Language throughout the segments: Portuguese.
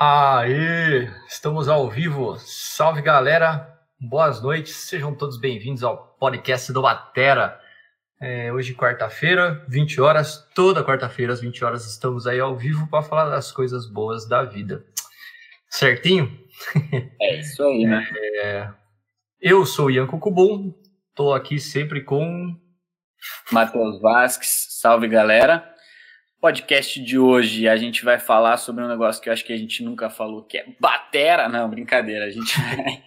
Aê! Estamos ao vivo. Salve galera! Boas noites, sejam todos bem-vindos ao podcast do Batera. É, hoje, quarta-feira, 20 horas, toda quarta-feira, às 20 horas, estamos aí ao vivo para falar das coisas boas da vida. Certinho? É isso aí, né? É, eu sou o Ian Cucubum, estou aqui sempre com. Matheus Vasques, salve galera. Podcast de hoje a gente vai falar sobre um negócio que eu acho que a gente nunca falou, que é batera. Não, brincadeira, a gente vai,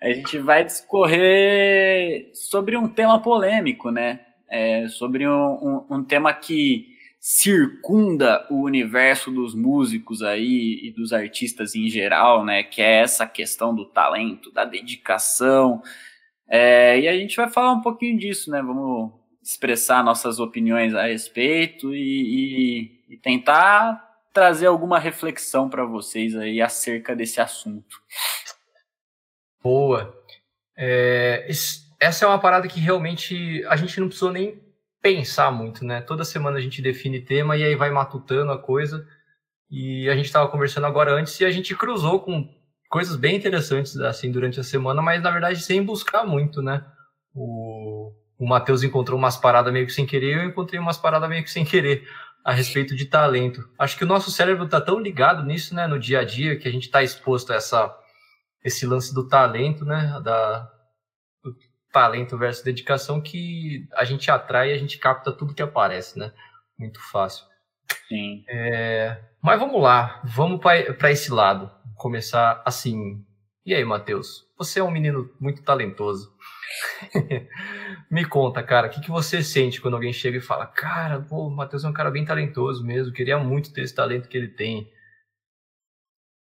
a gente vai discorrer sobre um tema polêmico, né? É, sobre um, um, um tema que circunda o universo dos músicos aí e dos artistas em geral, né? Que é essa questão do talento, da dedicação. É, e a gente vai falar um pouquinho disso, né? Vamos expressar nossas opiniões a respeito e, e, e tentar trazer alguma reflexão para vocês aí acerca desse assunto. Boa. É, essa é uma parada que realmente a gente não precisou nem pensar muito, né? Toda semana a gente define tema e aí vai matutando a coisa. E a gente estava conversando agora antes e a gente cruzou com coisas bem interessantes assim durante a semana, mas na verdade sem buscar muito, né? O, o Matheus encontrou umas paradas meio que sem querer, eu encontrei umas paradas meio que sem querer a respeito de talento. Acho que o nosso cérebro está tão ligado nisso, né, no dia a dia, que a gente está exposto a essa, esse lance do talento, né, da, do talento versus dedicação, que a gente atrai e a gente capta tudo que aparece, né, muito fácil. Sim. É, mas vamos lá, vamos para esse lado, começar assim. E aí, Matheus? Você é um menino muito talentoso. Me conta, cara, o que, que você sente quando alguém chega e fala: Cara, pô, o Matheus é um cara bem talentoso mesmo, queria muito ter esse talento que ele tem.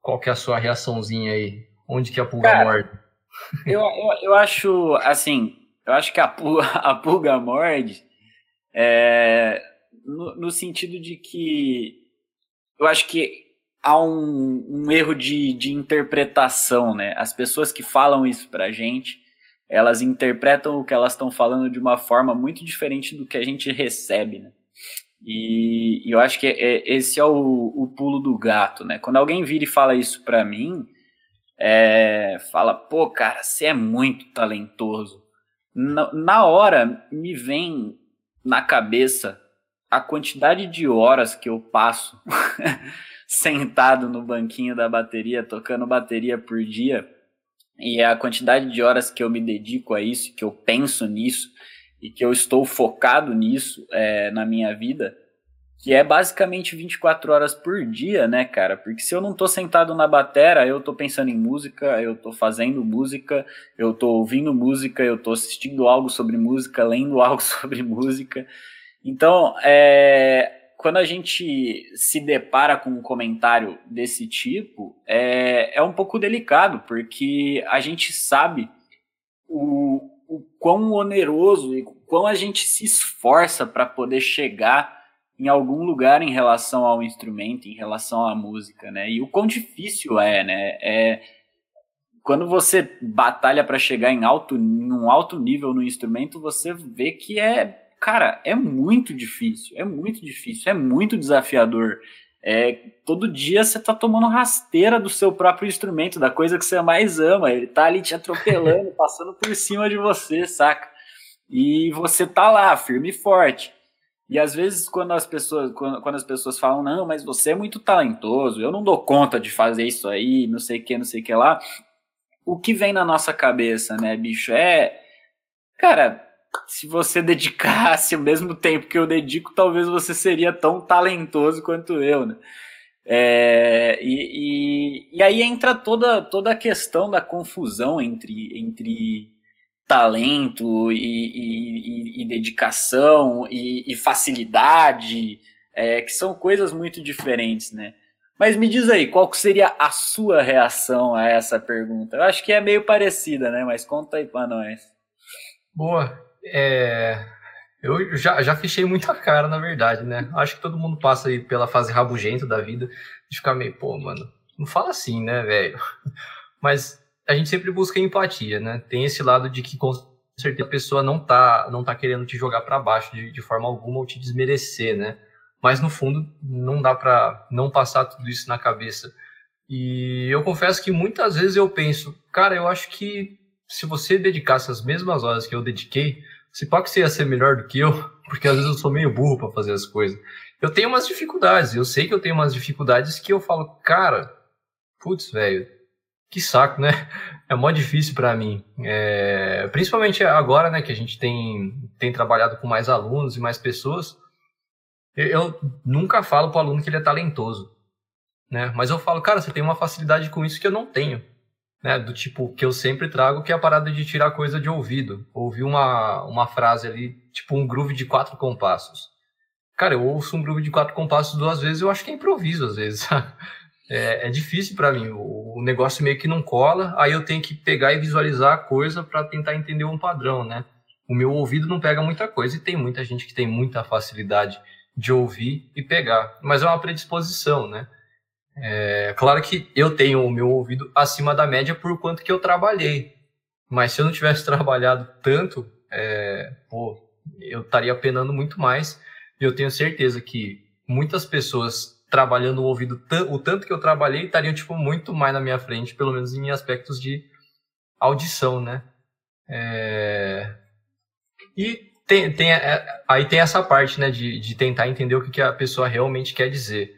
Qual que é a sua reaçãozinha aí? Onde que a pulga cara, morde? eu, eu, eu acho, assim, eu acho que a pulga, a pulga morde é, no, no sentido de que eu acho que há um, um erro de, de interpretação, né? As pessoas que falam isso pra gente elas interpretam o que elas estão falando de uma forma muito diferente do que a gente recebe, né? E, e eu acho que é, esse é o, o, pulo do gato, né? Quando alguém vira e fala isso para mim, é, fala, pô, cara, você é muito talentoso. Na, na hora me vem na cabeça a quantidade de horas que eu passo sentado no banquinho da bateria, tocando bateria por dia e é a quantidade de horas que eu me dedico a isso, que eu penso nisso e que eu estou focado nisso é, na minha vida, que é basicamente 24 horas por dia, né, cara? Porque se eu não tô sentado na batera, eu tô pensando em música, eu tô fazendo música, eu tô ouvindo música, eu tô assistindo algo sobre música, lendo algo sobre música. Então, é, quando a gente se depara com um comentário desse tipo, é, é um pouco delicado, porque a gente sabe o, o quão oneroso e quão a gente se esforça para poder chegar em algum lugar em relação ao instrumento, em relação à música, né? E o quão difícil é, né? É, quando você batalha para chegar em alto, em um alto nível no instrumento, você vê que é cara, é muito difícil, é muito difícil, é muito desafiador. É, todo dia você tá tomando rasteira do seu próprio instrumento, da coisa que você mais ama. Ele tá ali te atropelando, passando por cima de você, saca? E você tá lá, firme e forte. E às vezes, quando as pessoas, quando, quando as pessoas falam, não, mas você é muito talentoso, eu não dou conta de fazer isso aí, não sei o que, não sei o que lá. O que vem na nossa cabeça, né, bicho, é. Cara, se você dedicasse o mesmo tempo que eu dedico, talvez você seria tão talentoso quanto eu, né? É, e, e, e, aí entra toda, toda a questão da confusão entre, entre talento e, e, dedicação e, facilidade, é, que são coisas muito diferentes, né? Mas me diz aí, qual seria a sua reação a essa pergunta? Eu acho que é meio parecida, né? Mas conta aí pra nós. Boa, é, eu já, já fechei muita cara, na verdade, né? Acho que todo mundo passa aí pela fase rabugenta da vida de ficar meio, pô, mano, não fala assim, né, velho? Mas a gente sempre busca empatia, né? Tem esse lado de que com certeza a pessoa não tá, não tá querendo te jogar para baixo de, de forma alguma ou te desmerecer, né? Mas no fundo não dá para não passar tudo isso na cabeça E eu confesso que muitas vezes eu penso, cara, eu acho que se você dedicasse as mesmas horas que eu dediquei, se pode que você ia ser melhor do que eu, porque às vezes eu sou meio burro para fazer as coisas. Eu tenho umas dificuldades, eu sei que eu tenho umas dificuldades que eu falo, cara, putz, velho, que saco, né? É mó difícil para mim. É, principalmente agora, né, que a gente tem, tem trabalhado com mais alunos e mais pessoas. Eu, eu nunca falo pro aluno que ele é talentoso, né? Mas eu falo, cara, você tem uma facilidade com isso que eu não tenho. Né, do tipo que eu sempre trago, que é a parada de tirar coisa de ouvido. Ouvir uma, uma frase ali, tipo um groove de quatro compassos. Cara, eu ouço um groove de quatro compassos duas vezes, eu acho que é improviso às vezes. é, é difícil para mim. O, o, negócio meio que não cola, aí eu tenho que pegar e visualizar a coisa para tentar entender um padrão, né? O meu ouvido não pega muita coisa e tem muita gente que tem muita facilidade de ouvir e pegar, mas é uma predisposição, né? É, claro que eu tenho o meu ouvido acima da média por quanto que eu trabalhei, mas se eu não tivesse trabalhado tanto, é, pô, eu estaria penando muito mais. E eu tenho certeza que muitas pessoas trabalhando o ouvido o tanto que eu trabalhei, estariam tipo muito mais na minha frente, pelo menos em aspectos de audição, né? É... E tem, tem, é, aí tem essa parte, né, de, de tentar entender o que, que a pessoa realmente quer dizer.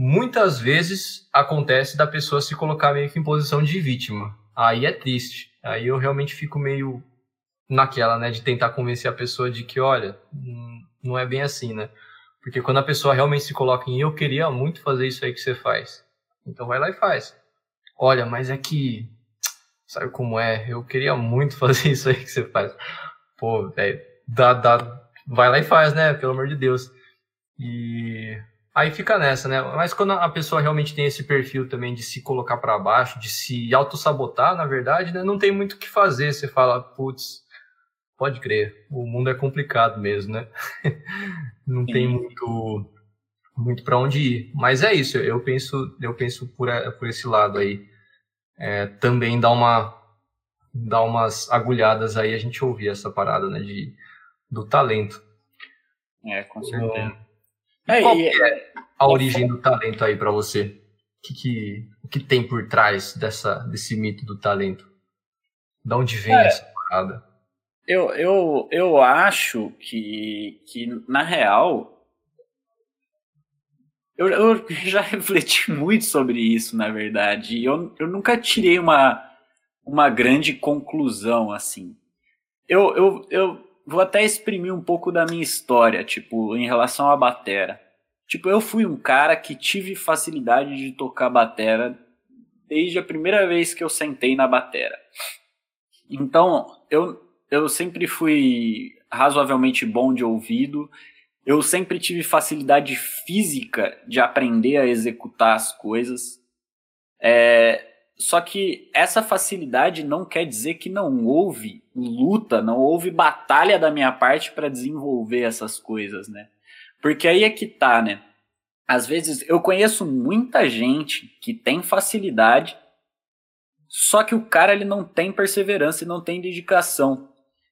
Muitas vezes acontece da pessoa se colocar meio que em posição de vítima. Aí é triste. Aí eu realmente fico meio naquela, né, de tentar convencer a pessoa de que, olha, hum, não é bem assim, né? Porque quando a pessoa realmente se coloca em eu queria muito fazer isso aí que você faz. Então vai lá e faz. Olha, mas é que. Sabe como é? Eu queria muito fazer isso aí que você faz. Pô, velho, dá, dá, vai lá e faz, né? Pelo amor de Deus. E aí fica nessa, né? Mas quando a pessoa realmente tem esse perfil também de se colocar para baixo, de se auto-sabotar, na verdade, né? Não tem muito o que fazer. Você fala, putz, Pode crer, o mundo é complicado mesmo, né? Não tem muito muito para onde ir. Mas é isso, eu penso, eu penso por, por esse lado aí. É, também dá uma dá umas agulhadas aí a gente ouvir essa parada, né, de do talento. É, com certeza. É, qual e, é a origem do talento aí para você? O que, que, o que tem por trás dessa desse mito do talento? Da onde vem é, essa parada? Eu, eu, eu acho que, que, na real, eu, eu já refleti muito sobre isso, na verdade. E eu, eu nunca tirei uma, uma grande conclusão, assim. Eu, eu, eu vou até exprimir um pouco da minha história, tipo, em relação à batera. Tipo, eu fui um cara que tive facilidade de tocar batera desde a primeira vez que eu sentei na batera. Então, eu, eu sempre fui razoavelmente bom de ouvido. Eu sempre tive facilidade física de aprender a executar as coisas. É, só que essa facilidade não quer dizer que não houve luta, não houve batalha da minha parte para desenvolver essas coisas, né? Porque aí é que tá, né? Às vezes eu conheço muita gente que tem facilidade, só que o cara ele não tem perseverança e não tem dedicação.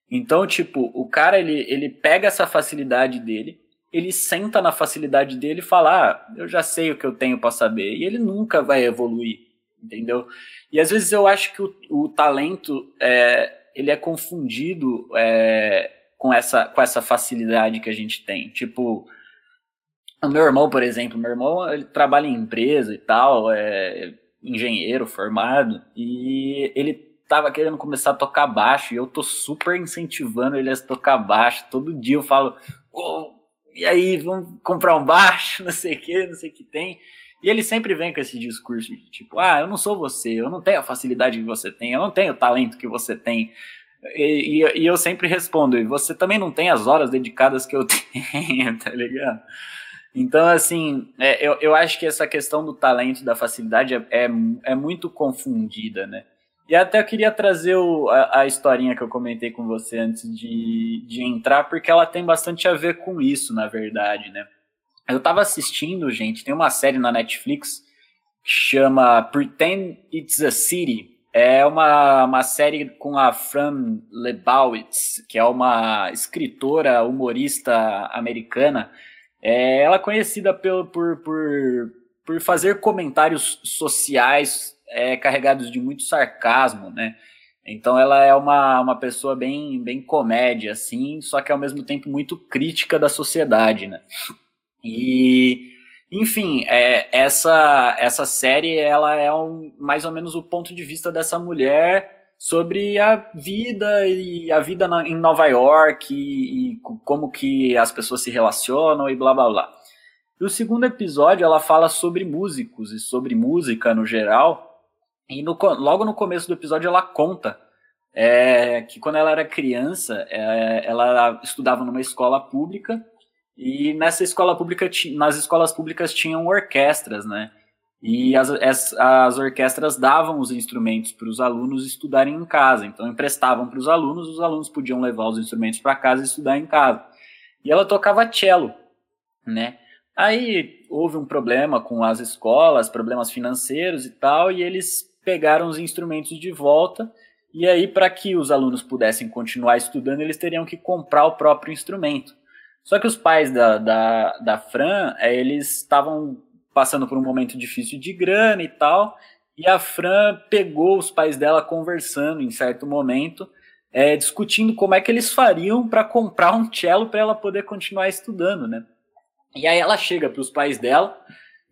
Então, tipo, o cara ele, ele pega essa facilidade dele, ele senta na facilidade dele e fala: ah, eu já sei o que eu tenho para saber. E ele nunca vai evoluir, entendeu? E às vezes eu acho que o, o talento é, ele é confundido é, com, essa, com essa facilidade que a gente tem. Tipo, o meu irmão, por exemplo, meu irmão ele trabalha em empresa e tal, é engenheiro formado, e ele tava querendo começar a tocar baixo e eu tô super incentivando ele a tocar baixo. Todo dia eu falo, oh, e aí, vamos comprar um baixo, não sei o que, não sei o que tem. E ele sempre vem com esse discurso de tipo, ah, eu não sou você, eu não tenho a facilidade que você tem, eu não tenho o talento que você tem. E, e, e eu sempre respondo, e você também não tem as horas dedicadas que eu tenho, tá ligado? Então, assim, é, eu, eu acho que essa questão do talento da facilidade é, é, é muito confundida, né? E até eu queria trazer o, a, a, historinha que eu comentei com você antes de, de entrar, porque ela tem bastante a ver com isso, na verdade, né? Eu tava assistindo, gente, tem uma série na Netflix que chama Pretend It's a City. É uma, uma série com a Fran Lebowitz, que é uma escritora, humorista americana. É, ela é conhecida pelo, por, por por fazer comentários sociais é, carregados de muito sarcasmo, né? Então ela é uma, uma pessoa bem, bem comédia, assim, só que ao mesmo tempo muito crítica da sociedade, né? E, enfim, é, essa, essa série ela é um, mais ou menos o ponto de vista dessa mulher sobre a vida e a vida na, em Nova York e, e, como que as pessoas se relacionam e blá blá blá. E o segundo episódio ela fala sobre músicos e sobre música no geral e no, logo no começo do episódio ela conta é, que quando ela era criança, é, ela estudava numa escola pública e nessa escola pública, nas escolas públicas tinham orquestras, né? E as, as, as orquestras davam os instrumentos para os alunos estudarem em casa. Então emprestavam para os alunos, os alunos podiam levar os instrumentos para casa e estudar em casa. E ela tocava cello, né? Aí houve um problema com as escolas, problemas financeiros e tal, e eles pegaram os instrumentos de volta. E aí, para que os alunos pudessem continuar estudando, eles teriam que comprar o próprio instrumento. Só que os pais da, da, da Fran, é, eles estavam passando por um momento difícil de grana e tal, e a Fran pegou os pais dela conversando em certo momento, é, discutindo como é que eles fariam para comprar um cello para ela poder continuar estudando, né? E aí ela chega para os pais dela,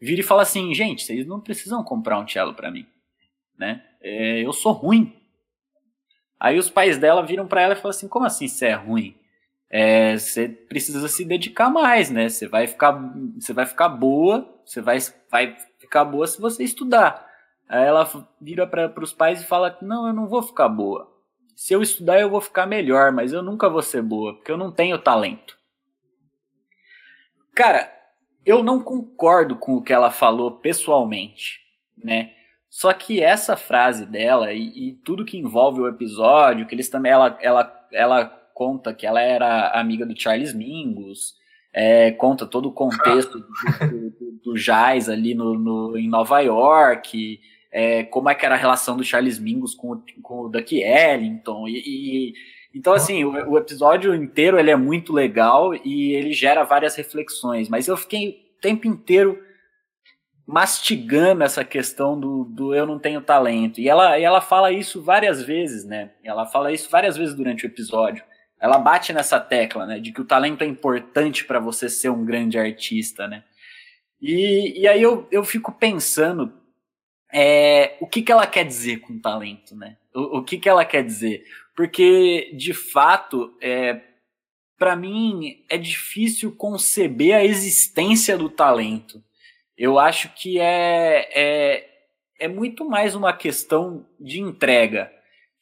vira e fala assim: gente, vocês não precisam comprar um cello para mim né? É, eu sou ruim. Aí os pais dela viram para ela e falaram assim: como assim você é ruim? É, você precisa se dedicar mais, né? Você vai ficar, você vai ficar boa, você vai, vai ficar boa se você estudar. Aí ela vira para os pais e fala: não, eu não vou ficar boa. Se eu estudar, eu vou ficar melhor, mas eu nunca vou ser boa, porque eu não tenho talento. Cara, eu não concordo com o que ela falou pessoalmente, né? Só que essa frase dela e, e, tudo que envolve o episódio, que eles também ela, ela, ela conta que ela era amiga do Charles Mingus, é, conta todo o contexto do, do, do jazz ali no, no, em Nova York, é, como é que era a relação do Charles Mingus com, com o Duck Ellington e, e então assim o, o, episódio inteiro ele é muito legal e ele gera várias reflexões, mas eu fiquei o tempo inteiro mastigando essa questão do, do eu não tenho talento. E ela, e ela fala isso várias vezes, né? Ela fala isso várias vezes durante o episódio. Ela bate nessa tecla, né? De que o talento é importante para você ser um grande artista, né? E, e aí eu, eu fico pensando é, o que, que ela quer dizer com talento, né? O, o que, que ela quer dizer? Porque, de fato, é, para mim é difícil conceber a existência do talento eu acho que é, é, é muito mais uma questão de entrega.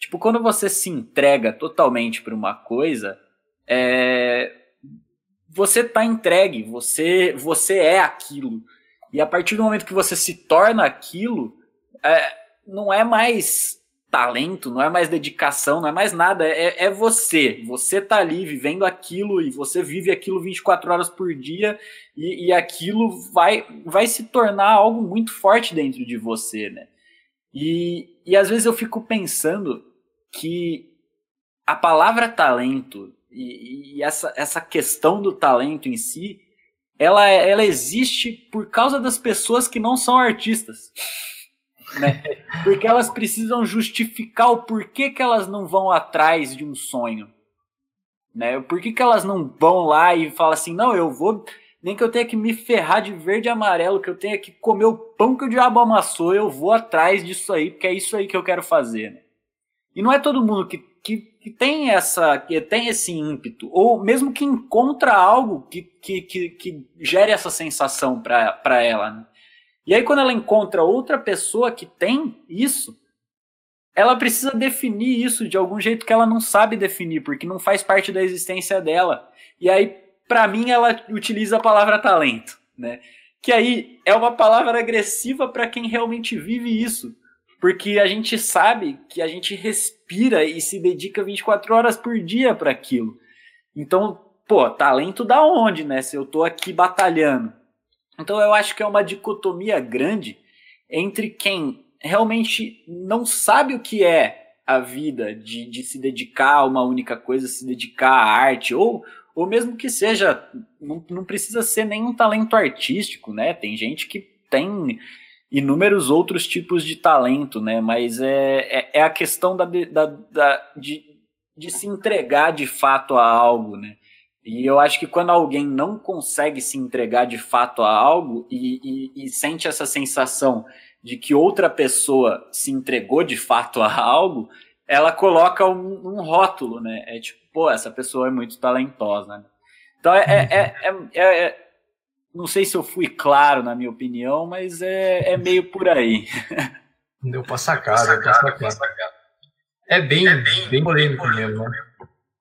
Tipo, quando você se entrega totalmente para uma coisa, é, você está entregue, você, você é aquilo. E a partir do momento que você se torna aquilo, é, não é mais talento, não é mais dedicação, não é mais nada, é, é você. Você tá ali vivendo aquilo e você vive aquilo 24 horas por dia e, e aquilo vai, vai se tornar algo muito forte dentro de você, né? E, e às vezes eu fico pensando que a palavra talento e, e essa, essa questão do talento em si, ela, ela existe por causa das pessoas que não são artistas né? Porque elas precisam justificar o porquê que elas não vão atrás de um sonho, né? Por que, que elas não vão lá e falam assim, não, eu vou, nem que eu tenha que me ferrar de verde e amarelo, que eu tenha que comer o pão que o diabo amassou, eu vou atrás disso aí, porque é isso aí que eu quero fazer, né? E não é todo mundo que, que, que, tem essa que tem esse ímpeto, ou mesmo que encontra algo que, que, que, que gere essa sensação para ela, né? E aí, quando ela encontra outra pessoa que tem isso, ela precisa definir isso de algum jeito que ela não sabe definir, porque não faz parte da existência dela. E aí, para mim, ela utiliza a palavra talento, né? Que aí é uma palavra agressiva para quem realmente vive isso. Porque a gente sabe que a gente respira e se dedica 24 horas por dia para aquilo. Então, pô, talento da onde, né? Se eu tô aqui batalhando. Então eu acho que é uma dicotomia grande entre quem realmente não sabe o que é a vida de, de se dedicar a uma única coisa, se dedicar à arte, ou, ou mesmo que seja, não, não precisa ser nenhum talento artístico, né? Tem gente que tem inúmeros outros tipos de talento, né? Mas é, é, é a questão da, da, da, de, de se entregar de fato a algo, né? E eu acho que quando alguém não consegue se entregar de fato a algo e, e, e, sente essa sensação de que outra pessoa se entregou de fato a algo, ela coloca um, um rótulo, né? É tipo, pô, essa pessoa é muito talentosa. Né? Então é, é, é, é, Não sei se eu fui claro na minha opinião, mas é, meio por aí. Deu pra sacar, deu pra sacar. É bem, bem, bem polêmico mesmo, né?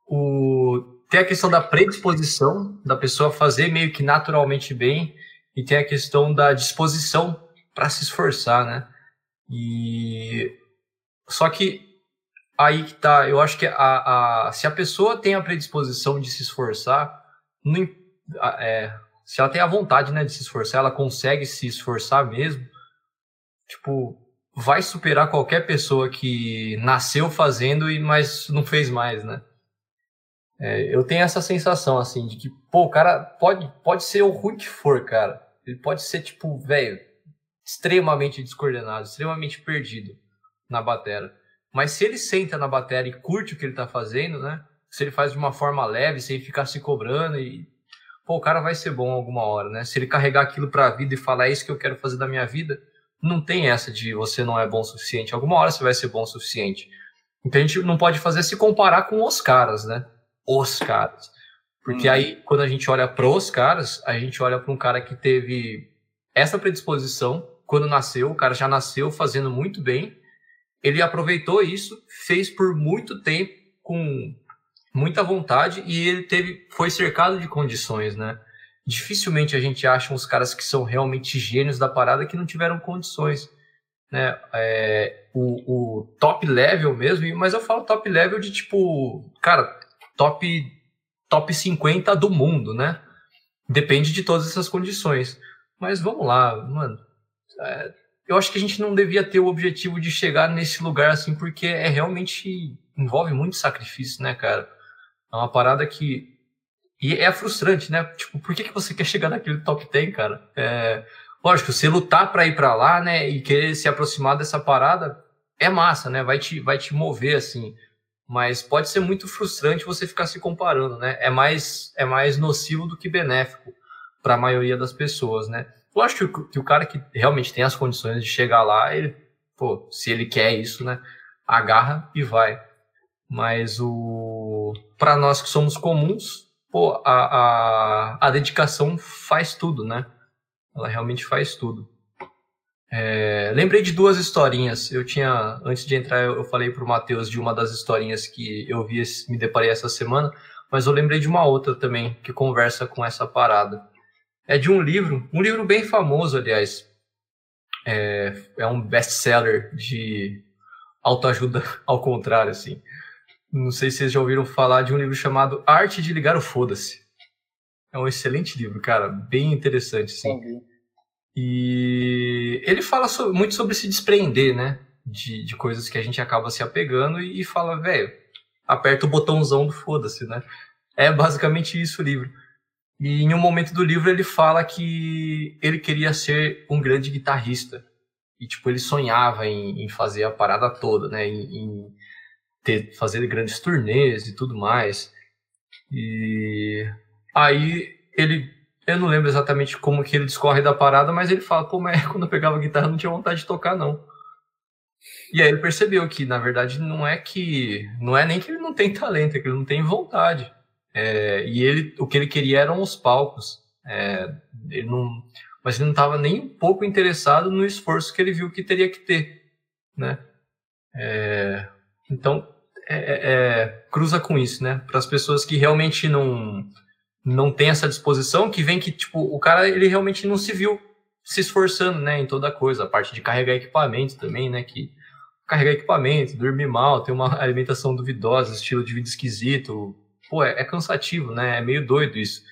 O, tem a questão da predisposição da pessoa fazer meio que naturalmente bem e tem a questão da disposição para se esforçar, né? E só que aí que tá, eu acho que a, a se a pessoa tem a predisposição de se esforçar, não, é, se ela tem a vontade, né, de se esforçar, ela consegue se esforçar mesmo, tipo, vai superar qualquer pessoa que nasceu fazendo e mas não fez mais, né? É, eu tenho essa sensação, assim, de que, pô, o cara pode, pode ser o ruim que for, cara. Ele pode ser, tipo, velho, extremamente descoordenado, extremamente perdido na batera. Mas se ele senta na batera e curte o que ele tá fazendo, né? Se ele faz de uma forma leve, sem ficar se cobrando e. Pô, o cara vai ser bom alguma hora, né? Se ele carregar aquilo pra vida e falar, é isso que eu quero fazer da minha vida, não tem essa de você não é bom o suficiente. Alguma hora você vai ser bom o suficiente. Então a gente não pode fazer se comparar com os caras, né? os caras. Porque hum. aí, quando a gente olha pros caras, a gente olha para um cara que teve essa predisposição quando nasceu, o cara já nasceu fazendo muito bem, ele aproveitou isso, fez por muito tempo com muita vontade e ele teve foi cercado de condições, né? Dificilmente a gente acha uns caras que são realmente gênios da parada que não tiveram condições, né? É, o, o top level mesmo, mas eu falo top level de tipo, cara, top, top 50 do mundo, né? Depende de todas essas condições. Mas vamos lá, mano. É, eu acho que a gente não devia ter o objetivo de chegar nesse lugar assim, porque é realmente envolve muito sacrifício, né, cara? É uma parada que. E é frustrante, né? Tipo, por que, que você quer chegar naquele top 10, cara? É... Lógico, você lutar para ir para lá, né, e querer se aproximar dessa parada é massa, né? Vai te, vai te mover, assim mas pode ser muito frustrante você ficar se comparando, né? É mais, é mais nocivo do que benéfico para a maioria das pessoas, né? Eu acho que, o cara que realmente tem as condições de chegar lá, ele, pô, se ele quer isso, né? Agarra e vai. Mas o para nós que somos comuns, pô, a, a, a dedicação faz tudo, né? Ela realmente faz tudo. É, lembrei de duas historinhas. Eu tinha, antes de entrar, eu, falei para o Matheus de uma das historinhas que eu vi, me deparei essa semana, mas eu lembrei de uma outra também que conversa com essa parada. É de um livro, um livro bem famoso, aliás. É, é um best-seller de autoajuda ao contrário, assim. Não sei se vocês já ouviram falar de um livro chamado Arte de Ligar o Foda-se. É um excelente livro, cara, bem interessante, sim. E ele fala so, muito sobre se desprender, né? De, de coisas que a gente acaba se apegando e, e fala, velho, aperta o botãozão do foda-se, né? É basicamente isso o livro. E em um momento do livro ele fala que ele queria ser um grande guitarrista. E, tipo, ele sonhava em, em fazer a parada toda, né? Em, em ter, fazer grandes turnês e tudo mais. E aí ele eu não lembro exatamente como que ele discorre da parada, mas ele fala, pô, mas quando eu pegava guitarra não tinha vontade de tocar, não. E aí ele percebeu que, na verdade, não é que. Não é nem que ele não tem talento, é que ele não tem vontade. É, e ele, o que ele queria eram os palcos. É, ele não, mas ele não estava nem um pouco interessado no esforço que ele viu que teria que ter. Né? É, então, é, é, é, cruza com isso, né? Para as pessoas que realmente não não tem essa disposição, que vem que, tipo, o cara, ele realmente não se viu se esforçando, né, em toda coisa, a parte de carregar equipamento também, né, que carregar equipamento, dormir mal, ter uma alimentação duvidosa, estilo de vida esquisito, pô, é, é cansativo, né, é meio doido isso.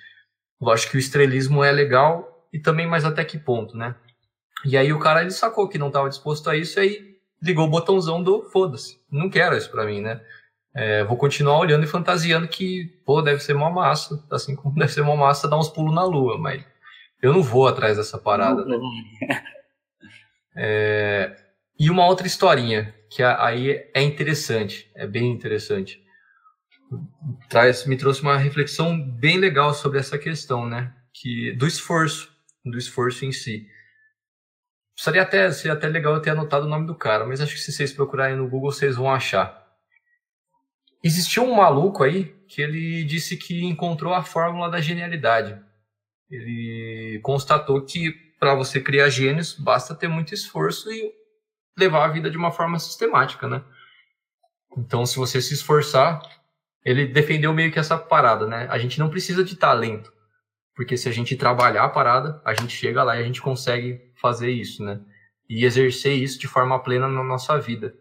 Lógico que o estrelismo é legal e também, mas até que ponto, né? E aí o cara, ele sacou que não estava disposto a isso e aí ligou o botãozão do foda-se, não quero isso para mim, né? É, vou continuar olhando e fantasiando que, pô, deve ser uma massa, assim como deve ser uma massa dar uns pulos na lua, mas Eu não vou atrás dessa parada. Né? É, e uma outra historinha, que aí é interessante, é bem interessante. Traz, me trouxe uma reflexão bem legal sobre essa questão, né? Que, do esforço, do esforço em si. Seria até, seria até legal eu ter anotado o nome do cara, mas acho que se vocês procurarem no Google, vocês vão achar. Existiu um maluco aí que ele disse que encontrou a fórmula da genialidade. Ele constatou que para você criar gênios basta ter muito esforço e levar a vida de uma forma sistemática, né? Então, se você se esforçar, ele defendeu meio que essa parada, né? A gente não precisa de talento. Porque se a gente trabalhar a parada, a gente chega lá e a gente consegue fazer isso, né? E exercer isso de forma plena na nossa vida.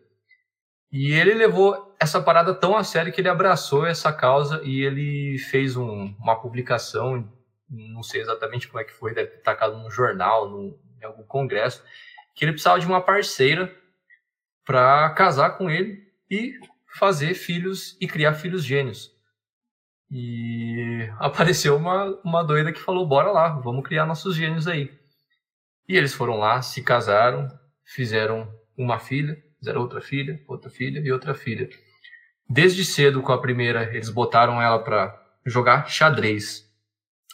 E ele levou essa parada tão a sério que ele abraçou essa causa e ele fez um, uma publicação, não sei exatamente como é que foi, deve ter tacado num jornal, num, em algum congresso, que ele precisava de uma parceira para casar com ele e fazer filhos e criar filhos gênios. E apareceu uma, uma doida que falou: bora lá, vamos criar nossos gênios aí. E eles foram lá, se casaram, fizeram uma filha, fizeram outra filha, outra filha e outra filha. Desde cedo, com a primeira, eles botaram ela para jogar xadrez.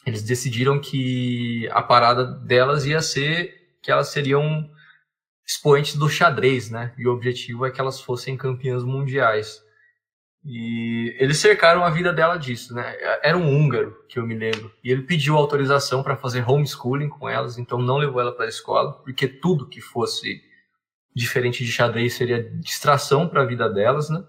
Eles decidiram que a parada delas ia ser que elas seriam expoentes do xadrez, né? E o objetivo é que elas fossem campeãs mundiais. E eles cercaram a vida dela disso, né? Era um húngaro, que eu me lembro. E ele pediu autorização para fazer homeschooling com elas, então não levou ela para a escola, porque tudo que fosse diferente de xadrez seria distração para a vida delas, né?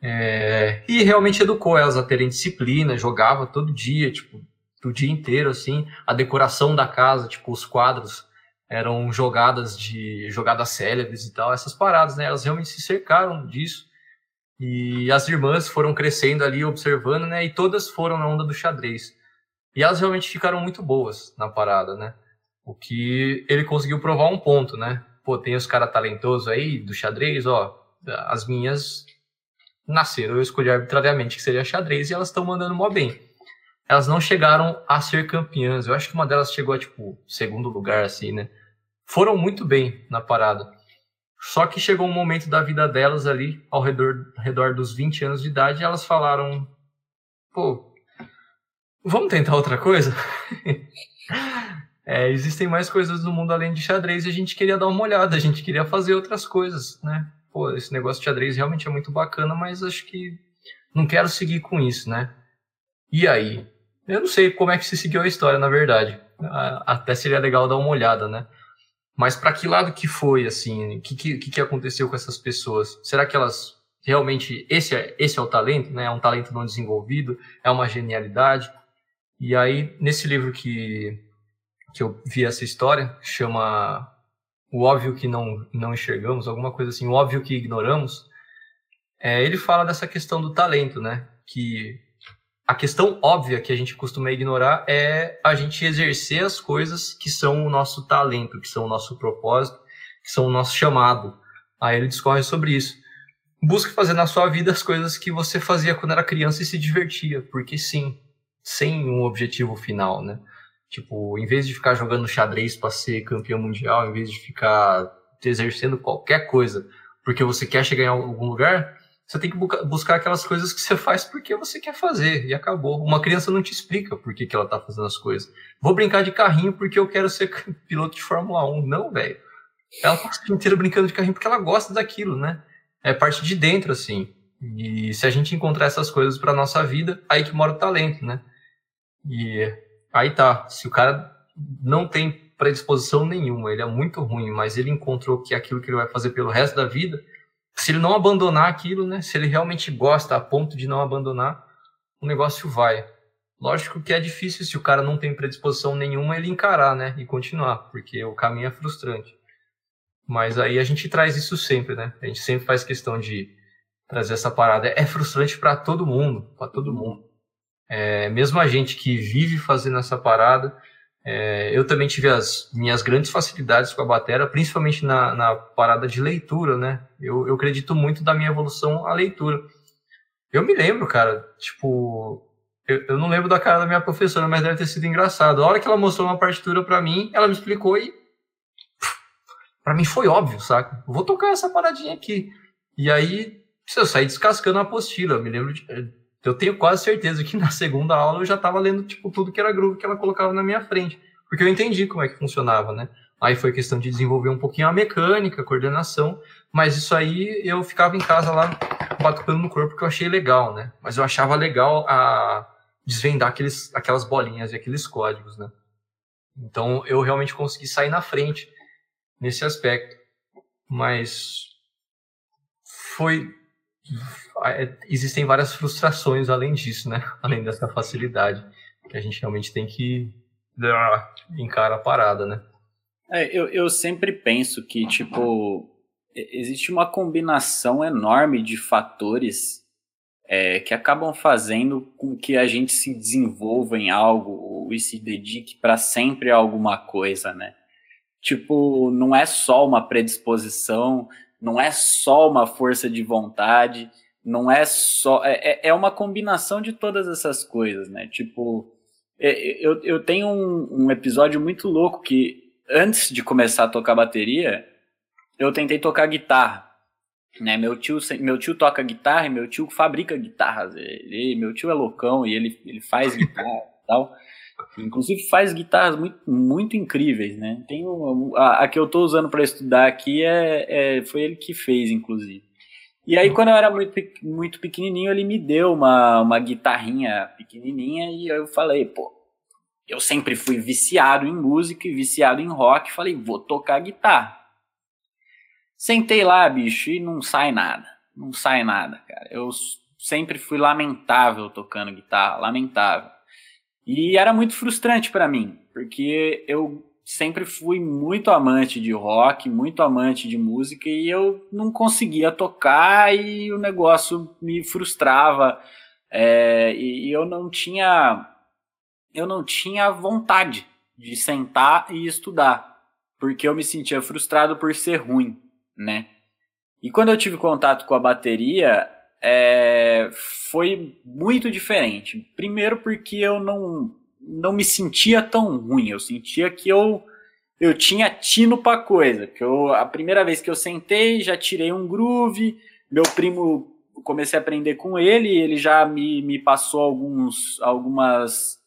É... e realmente educou elas a terem disciplina, jogava todo dia, tipo, o dia inteiro, assim. A decoração da casa, tipo, os quadros eram jogadas de jogadas célebres e tal, essas paradas, né? Elas realmente se cercaram disso e as irmãs foram crescendo ali, observando, né? E todas foram na onda do xadrez. E elas realmente ficaram muito boas na parada, né? O que ele conseguiu provar um ponto, né? Pô, tem os caras talentosos aí do xadrez, ó. As minhas nasceram, eu escolhi arbitrariamente que seria xadrez e elas estão mandando mó bem. Elas não chegaram a ser campeãs. Eu acho que uma delas chegou a, tipo, segundo lugar, assim, né? Foram muito bem na parada. Só que chegou um momento da vida delas ali, ao redor, redor dos 20 anos de idade, elas falaram: pô, vamos tentar outra coisa? é, existem mais coisas no mundo além de xadrez e a gente queria dar uma olhada, a gente queria fazer outras coisas, né? Pô, esse negócio de xadrez realmente é muito bacana, mas acho que não quero seguir com isso, né? E aí? Eu não sei como é que se seguiu a história, na verdade. Até seria legal dar uma olhada, né? Mas para que lado que foi, assim? O que, que, que aconteceu com essas pessoas? Será que elas realmente. Esse é, esse é o talento, né? É um talento não desenvolvido, é uma genialidade. E aí, nesse livro que, que eu vi essa história, chama O Óbvio que Não, não Enxergamos, alguma coisa assim, O Óbvio que Ignoramos, é, ele fala dessa questão do talento, né? Que a questão óbvia que a gente costuma ignorar é a gente exercer as coisas que são o nosso talento, que são o nosso propósito, que são o nosso chamado. Aí ele discorre sobre isso. Busque fazer na sua vida as coisas que você fazia quando era criança e se divertia, porque sim, sem um objetivo final, né? Tipo, em vez de ficar jogando xadrez para ser campeão mundial, em vez de ficar exercendo qualquer coisa porque você quer chegar em algum lugar, você tem que buscar aquelas coisas que você faz porque você quer fazer e acabou. Uma criança não te explica por que, que ela tá fazendo as coisas. Vou brincar de carrinho porque eu quero ser piloto de Fórmula 1. Não, velho. Ela passa o dia inteiro brincando de carrinho porque ela gosta daquilo, né? É parte de dentro, assim. E se a gente encontrar essas coisas para nossa vida, aí que mora o talento, né? E aí tá. Se o cara não tem predisposição nenhuma, ele é muito ruim, mas ele encontrou que é aquilo que ele vai fazer pelo resto da vida, se ele não abandonar aquilo, né? Se ele realmente gosta a ponto de não abandonar, o negócio vai. Lógico que é difícil se o cara não tem predisposição nenhuma ele encarar, né? E continuar, porque o caminho é frustrante. Mas aí a gente traz isso sempre, né? A gente sempre faz questão de trazer essa parada. É frustrante para todo mundo, para todo mundo. É, mesmo a gente que vive fazendo essa parada, é, eu também tive as minhas grandes facilidades com a bateria, principalmente na, na parada de leitura, né? Eu, eu acredito muito da minha evolução à leitura. Eu me lembro, cara, tipo, Eu, eu, não lembro da cara da minha professora, mas deve ter sido engraçado. A hora que ela mostrou uma partitura para mim, ela me explicou e. para mim foi óbvio, saca? Vou tocar essa paradinha aqui. E aí, eu saí descascando a apostila. Eu me lembro de. Eu tenho quase certeza que na segunda aula eu já tava lendo, tipo, tudo que era groove que ela colocava na minha frente. Porque eu entendi como é que funcionava, né? Aí foi questão de desenvolver um pouquinho a mecânica, a coordenação, mas isso aí eu ficava em casa lá batucando no corpo porque eu achei legal, né? Mas eu achava legal a desvendar aqueles, aquelas bolinhas e aqueles códigos, né? Então eu realmente consegui sair na frente nesse aspecto. Mas foi existem várias frustrações além disso, né? Além dessa facilidade que a gente realmente tem que ah, encarar a parada, né? É, eu, eu sempre penso que, tipo, existe uma combinação enorme de fatores é, que acabam fazendo com que a gente se desenvolva em algo e se dedique para sempre a alguma coisa, né? Tipo, não é só uma predisposição, não é só uma força de vontade, não é só. É, é, é uma combinação de todas essas coisas, né? Tipo, é, eu, eu tenho um, um episódio muito louco que antes de começar a tocar bateria, eu tentei tocar guitarra. Né, meu tio, meu tio toca guitarra e meu tio fabrica guitarras. Ele, meu tio é loucão e ele, ele faz guitarra e tal. Inclusive faz guitarras muito, muito incríveis, né? Tem a, a que eu estou usando para estudar aqui é, é, foi ele que fez, inclusive. E aí quando eu era muito, muito pequenininho ele me deu uma, uma guitarrinha pequenininha e eu falei, pô, eu sempre fui viciado em música e viciado em rock. Falei, vou tocar guitarra. Sentei lá, bicho, e não sai nada. Não sai nada, cara. Eu sempre fui lamentável tocando guitarra, lamentável. E era muito frustrante para mim, porque eu sempre fui muito amante de rock, muito amante de música e eu não conseguia tocar e o negócio me frustrava. É, e eu não tinha eu não tinha vontade de sentar e estudar, porque eu me sentia frustrado por ser ruim, né? E quando eu tive contato com a bateria, é, foi muito diferente. Primeiro porque eu não, não me sentia tão ruim, eu sentia que eu, eu tinha tino para coisa. Que eu, a primeira vez que eu sentei, já tirei um groove, meu primo comecei a aprender com ele, ele já me, me passou alguns, algumas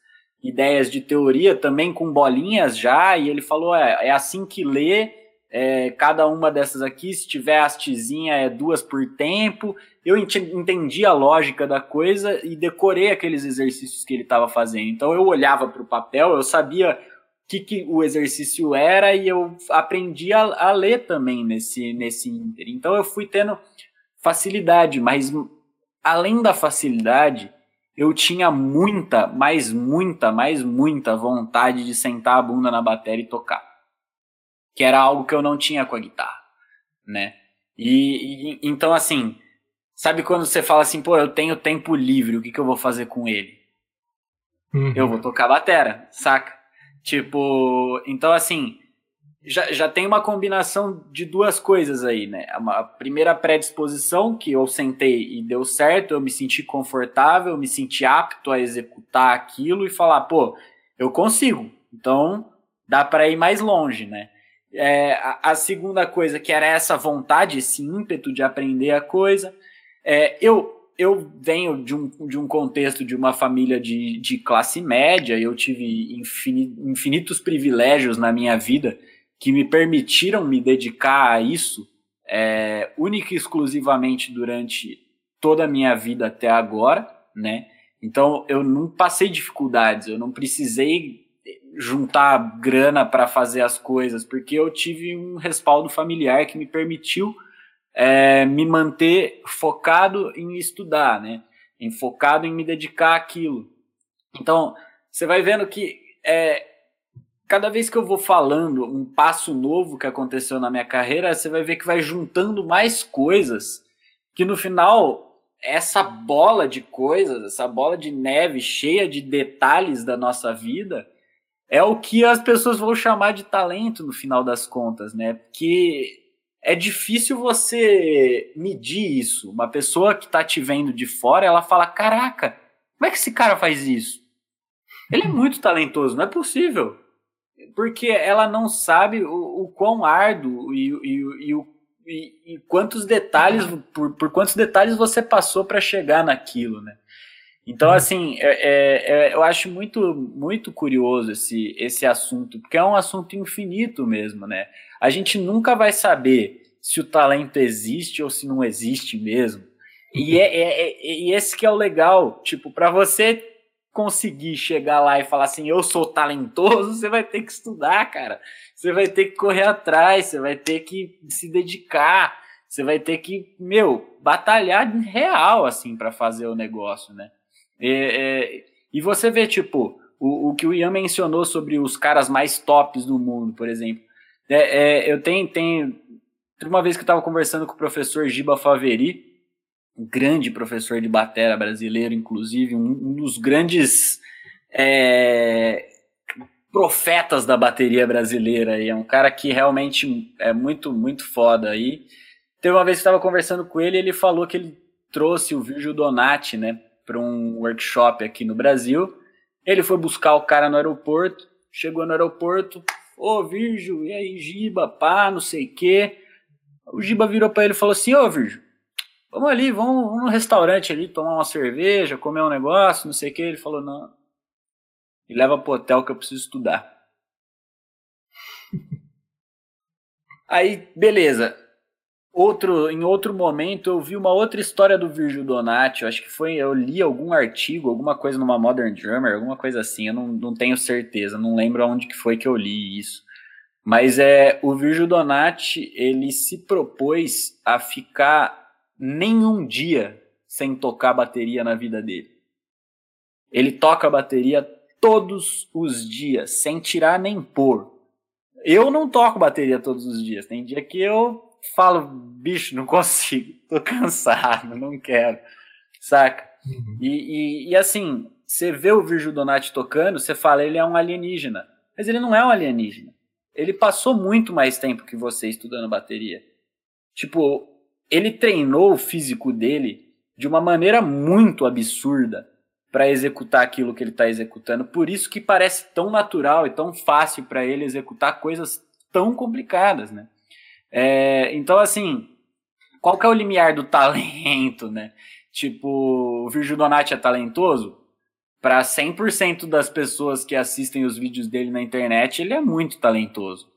ideias de teoria também com bolinhas já, e ele falou: é, é assim que lê, é, cada uma dessas aqui, se tiver hastezinha, é duas por tempo. Eu entendi a lógica da coisa e decorei aqueles exercícios que ele estava fazendo. Então eu olhava para o papel, eu sabia o que, que o exercício era e eu aprendi a, a ler também nesse, nesse inter. Então eu fui tendo facilidade, mas além da facilidade, eu tinha muita, mas muita, mas muita vontade de sentar a bunda na bateria e tocar. Que era algo que eu não tinha com a guitarra, né? E, e então assim, sabe quando você fala assim, pô, eu tenho tempo livre, o que, que eu vou fazer com ele? Uhum. Eu vou tocar batera, saca? Tipo, então assim, já, já tem uma combinação de duas coisas aí, né? A primeira predisposição, que eu sentei e deu certo, eu me senti confortável, eu me senti apto a executar aquilo e falar, pô, eu consigo. Então, dá para ir mais longe, né? É, a, a, segunda coisa, que era essa vontade, esse ímpeto de aprender a coisa. É, eu, eu venho de um, de um contexto de uma família de, de classe média, eu tive infinitos privilégios na minha vida que me permitiram me dedicar a isso é, única e exclusivamente durante toda a minha vida até agora, né? Então eu não passei dificuldades, eu não precisei juntar grana para fazer as coisas, porque eu tive um respaldo familiar que me permitiu é, me manter focado em estudar, né? Em focado em me dedicar àquilo. Então você vai vendo que é, cada vez que eu vou falando um passo novo que aconteceu na minha carreira, você vai ver que vai juntando mais coisas que no final essa bola de coisas, essa bola de neve cheia de detalhes da nossa vida é o que as pessoas vão chamar de talento no final das contas, né? Porque é difícil você medir isso. Uma pessoa que está te vendo de fora, ela fala: "Caraca, Como é que esse cara faz isso? Ele é muito talentoso, não é possível. Porque ela não sabe o, o quão árduo e, e, e, e, e quantos detalhes, por, por quantos detalhes você passou para chegar naquilo, né? Então, assim, é, é, é, eu acho muito, muito curioso esse, esse assunto, porque é um assunto infinito mesmo, né? A gente nunca vai saber se o talento existe ou se não existe mesmo. E, é, é, é e esse que é o legal, tipo, para você conseguir chegar lá e falar assim, eu sou talentoso, você vai ter que estudar, cara. Você vai ter que correr atrás, você vai ter que se dedicar, você vai ter que, meu, batalhar real, assim, para fazer o negócio, né? É, é, e você vê, tipo, o, o que o Ian mencionou sobre os caras mais tops do mundo, por exemplo. É, é eu tenho, tenho. Uma vez que eu estava conversando com o professor Giba Faveri, um grande professor de batera brasileiro, inclusive, um, um dos grandes é, profetas da bateria brasileira. É um cara que realmente é muito, muito foda aí. Teve uma vez que estava conversando com ele, ele falou que ele trouxe o Virgil Donati, né? para um workshop aqui no Brasil. Ele foi buscar o cara no aeroporto, chegou no aeroporto, ô Virgil, e aí Giba, pá, não sei o quê. O Giba virou para ele e falou assim, ô Virgil, vamos ali, vamos, vamos no restaurante ali, tomar uma cerveja, comer um negócio, não sei o quê. Ele falou, não, me leva pro hotel que eu preciso estudar. Aí, beleza. Outro, em outro momento eu vi uma outra história do Virgil Donati, eu acho que foi, eu li algum artigo, alguma coisa numa Modern Drummer, alguma coisa assim, eu não, não tenho certeza, não lembro onde que foi que eu li isso. Mas é o Virgil Donati, ele se propôs a ficar nenhum dia sem tocar bateria na vida dele. Ele toca bateria todos os dias, sem tirar nem pôr. Eu não toco bateria todos os dias. Tem dia que eu falo, bicho, não consigo, tô cansado, não quero, saca? Uhum. E, e, e, assim, você vê o Virgil Donati tocando, você fala, ele é um alienígena. Mas ele não é um alienígena. Ele passou muito mais tempo que você estudando bateria. Tipo, ele treinou o físico dele de uma maneira muito absurda para executar aquilo que ele está executando. Por isso que parece tão natural e tão fácil para ele executar coisas tão complicadas, né? É, então, assim, qual que é o limiar do talento, né? Tipo, o Virgil Donati é talentoso? Para 100% das pessoas que assistem os vídeos dele na internet, ele é muito talentoso.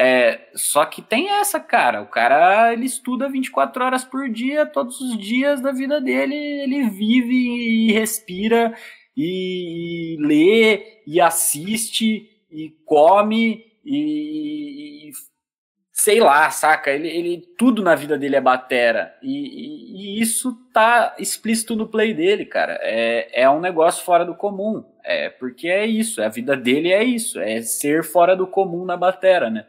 É, só que tem essa, cara. O cara ele estuda 24 horas por dia, todos os dias da vida dele, ele vive e respira e, lê e assiste e come e, e sei lá, saca? Ele, ele tudo na vida dele é batera e, e, e, isso tá explícito no play dele, cara. É, é um negócio fora do comum, é porque é isso, a vida dele é isso, é ser fora do comum na batera, né?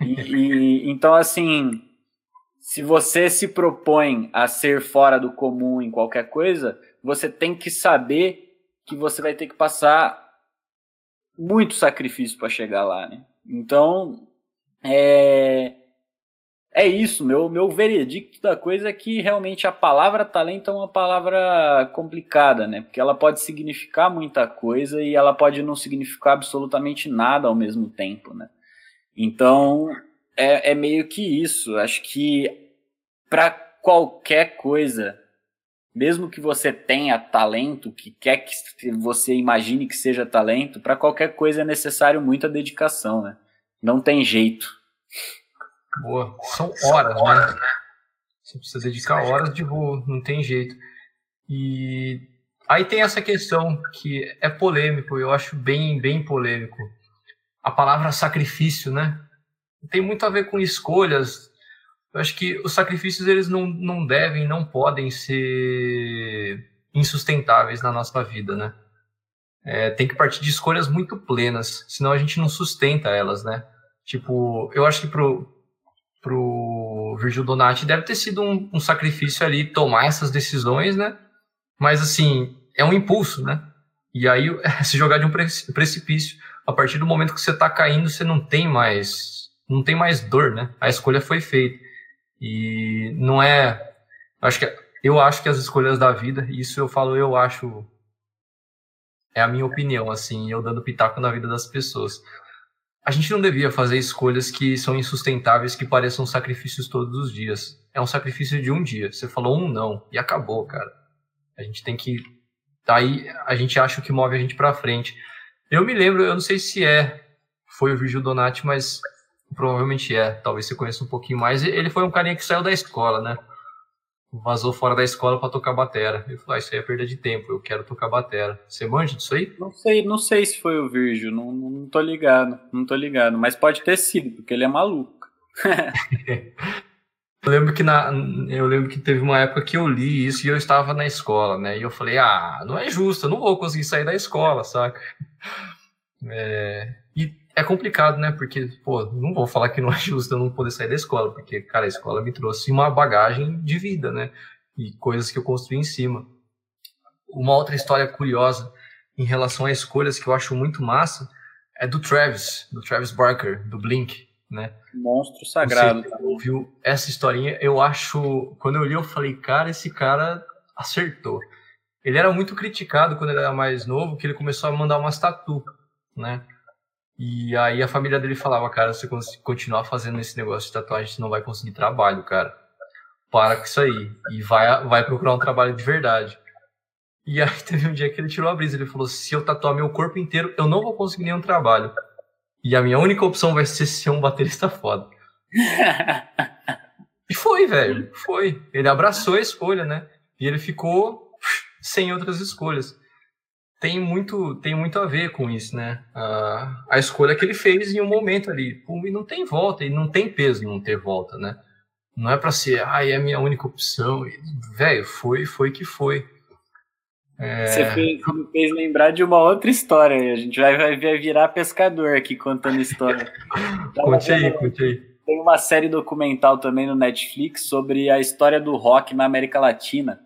E, e então assim, se você se propõe a ser fora do comum em qualquer coisa, você tem que saber que você vai ter que passar muito sacrifício para chegar lá, né? Então, é, é isso, meu, meu veredicto da coisa é que realmente a palavra talento é uma palavra complicada, né? Porque ela pode significar muita coisa e ela pode não significar absolutamente nada ao mesmo tempo, né? Então, é, é meio que isso. Acho que para qualquer coisa, mesmo que você tenha talento, que quer que você imagine que seja talento, para qualquer coisa é necessário muita dedicação, né? Não tem jeito. Boa. São horas, né? né? Você precisa dedicar horas de voo, não tem jeito. E aí tem essa questão que é polêmico, eu acho bem, bem polêmico. A palavra sacrifício, né? Tem muito a ver com escolhas. Eu acho que os sacrifícios eles não, não devem, não podem ser insustentáveis na nossa vida, né? É, tem que partir de escolhas muito plenas, senão a gente não sustenta elas, né? Tipo, eu acho que pro, pro Virgil Donati deve ter sido um, um sacrifício ali tomar essas decisões, né? Mas assim, é um impulso, né? E aí se jogar de um precipício, a partir do momento que você está caindo, você não tem mais, não tem mais dor, né? A escolha foi feita. E não é, acho que eu acho que as escolhas da vida, isso eu falo, eu acho é a minha opinião, assim, eu dando pitaco na vida das pessoas. A gente não devia fazer escolhas que são insustentáveis, que pareçam sacrifícios todos os dias. É um sacrifício de um dia. Você falou um não e acabou, cara. A gente tem que. Daí a gente acha o que move a gente para frente. Eu me lembro, eu não sei se é, foi o Virgil Donati, mas provavelmente é. Talvez você conheça um pouquinho mais. Ele foi um carinha que saiu da escola, né? Vazou fora da escola para tocar batera. Eu falei, ah, isso aí é perda de tempo, eu quero tocar batera. Você manja disso aí? Não sei, não sei se foi o Virgil, não, não tô ligado, não tô ligado, mas pode ter sido, porque ele é maluco. eu lembro que na, eu lembro que teve uma época que eu li isso e eu estava na escola, né? E eu falei, ah, não é justo, eu não vou conseguir sair da escola, saca? É, e é complicado, né? Porque, pô, não vou falar que não é justo eu não poder sair da escola, porque, cara, a escola me trouxe uma bagagem de vida, né? E coisas que eu construí em cima. Uma outra história curiosa em relação a escolhas que eu acho muito massa é do Travis, do Travis Barker, do Blink, né? Monstro sagrado. Você ouviu essa historinha? Eu acho, quando eu li, eu falei, cara, esse cara acertou. Ele era muito criticado quando ele era mais novo, que ele começou a mandar umas tatu, né? E aí a família dele falava, cara, se você continuar fazendo esse negócio de tatuagem, você não vai conseguir trabalho, cara. Para com isso aí. E vai, vai procurar um trabalho de verdade. E aí teve um dia que ele tirou a brisa. Ele falou: se eu tatuar meu corpo inteiro, eu não vou conseguir nenhum trabalho. E a minha única opção vai ser ser um baterista foda. e foi, velho. Foi. Ele abraçou a escolha, né? E ele ficou sem outras escolhas tem muito, tem muito a ver com isso, né? A, a escolha que ele fez em um momento ali. E não tem volta, e não tem peso não ter volta, né? Não é para ser, ah, é a minha única opção. Velho, foi, foi que foi. É... Você fez, me fez lembrar de uma outra história. A gente vai, vai virar pescador aqui contando história. conte aí, conte aí. Tem uma série documental também no Netflix sobre a história do rock na América Latina.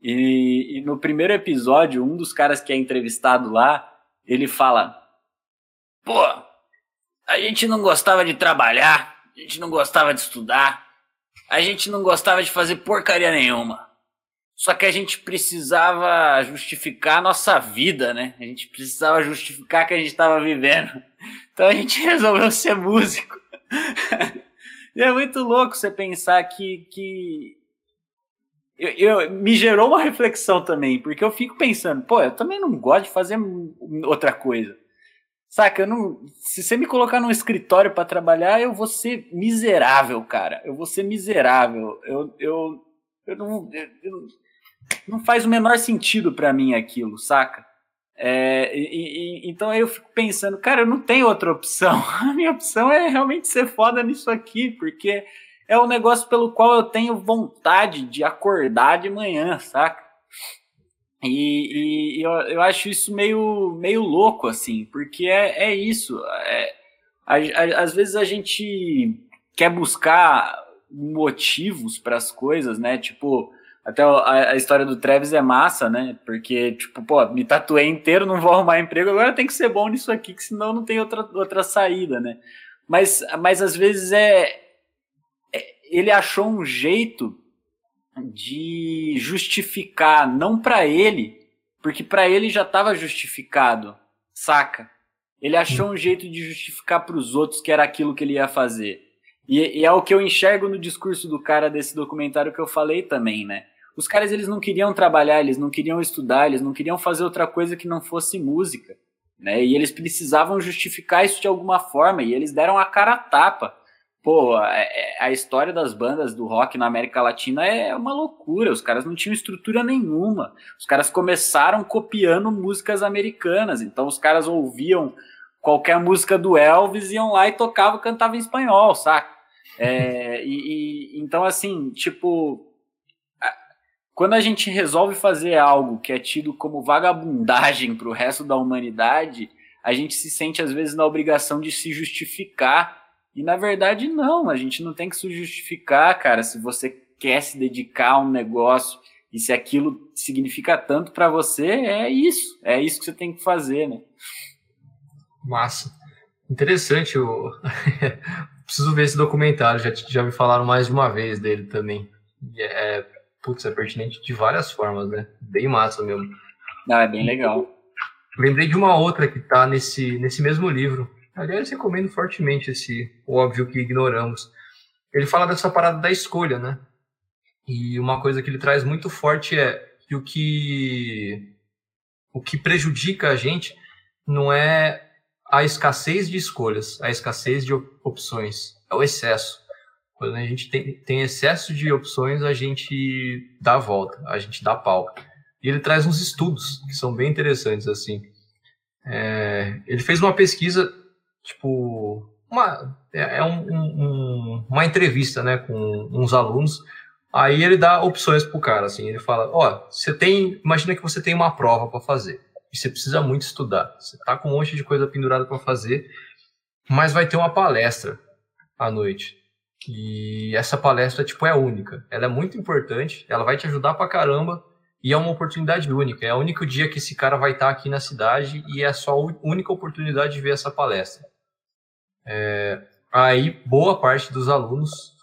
E, e, no primeiro episódio, um dos caras que é entrevistado lá, ele fala: Pô, a gente não gostava de trabalhar, a gente não gostava de estudar, a gente não gostava de fazer porcaria nenhuma. Só que a gente precisava justificar a nossa vida, né? A gente precisava justificar que a gente estava vivendo. Então a gente resolveu ser músico. e é muito louco você pensar que, que eu, eu, me gerou uma reflexão também, porque eu fico pensando, pô, eu também não gosto de fazer outra coisa. Saca, eu não, se você me colocar num escritório para trabalhar, eu vou ser miserável, cara. Eu vou ser miserável. Eu, eu, eu, não, eu, não faz o menor sentido para mim aquilo, saca? É, e, e, então eu fico pensando, cara, eu não tenho outra opção. A minha opção é realmente ser foda nisso aqui, porque é um negócio pelo qual eu tenho vontade de acordar de manhã, saca? E, e eu, eu, acho isso meio, meio louco, assim, porque é, é isso. É, a, a, às vezes a gente quer buscar motivos para as coisas, né? Tipo, até a, a, história do Travis é massa, né? Porque, tipo, pô, me tatuei inteiro, não vou arrumar emprego, agora tem que ser bom nisso aqui, que senão não tem outra, outra saída, né? Mas, mas às vezes é, ele achou um jeito de justificar, não para ele, porque para ele já estava justificado, saca? Ele achou um jeito de justificar para os outros que era aquilo que ele ia fazer. E, e, é o que eu enxergo no discurso do cara desse documentário que eu falei também, né? Os caras eles não queriam trabalhar, eles não queriam estudar, eles não queriam fazer outra coisa que não fosse música, né? E eles precisavam justificar isso de alguma forma e eles deram a cara a tapa pô, a, é, é, a, história das bandas do rock na América Latina é uma loucura. Os caras não tinham estrutura nenhuma. Os caras começaram copiando músicas americanas. Então os caras ouviam qualquer música do Elvis, iam lá e tocavam, cantavam em espanhol, saca? É, e, e, então, assim, tipo, quando a gente resolve fazer algo que é tido como vagabundagem para o resto da humanidade, a gente se sente às vezes na obrigação de se justificar e na verdade, não, a gente não tem que se justificar, cara, se você quer se dedicar a um negócio e se aquilo significa tanto para você, é isso, é isso que você tem que fazer, né? Massa. Interessante, eu preciso ver esse documentário, já, já me falaram mais de uma vez dele também. É, putz, é pertinente de várias formas, né? Bem massa mesmo. Não, é bem legal. lembrei de uma outra que está nesse, nesse mesmo livro. Aliás, recomendo fortemente esse Óbvio que Ignoramos. Ele fala dessa parada da escolha, né? E uma coisa que ele traz muito forte é que o que, o que prejudica a gente não é a escassez de escolhas, a escassez de opções, é o excesso. Quando a gente tem, tem excesso de opções, a gente dá a volta, a gente dá pau. E ele traz uns estudos que são bem interessantes, assim. É, ele fez uma pesquisa, tipo, uma, é, é um, um, uma entrevista, né, com uns alunos. Aí ele dá opções pro cara, assim. Ele fala, ó, você tem, imagina que você tem uma prova para fazer e você precisa muito estudar. Você tá com um monte de coisa pendurada para fazer, mas vai ter uma palestra à noite. E essa palestra, tipo, é única. Ela é muito importante, ela vai te ajudar pra caramba e é uma oportunidade única. É o único dia que esse cara vai estar aqui na cidade e é só a única oportunidade de ver essa palestra. É, aí, boa parte dos alunos,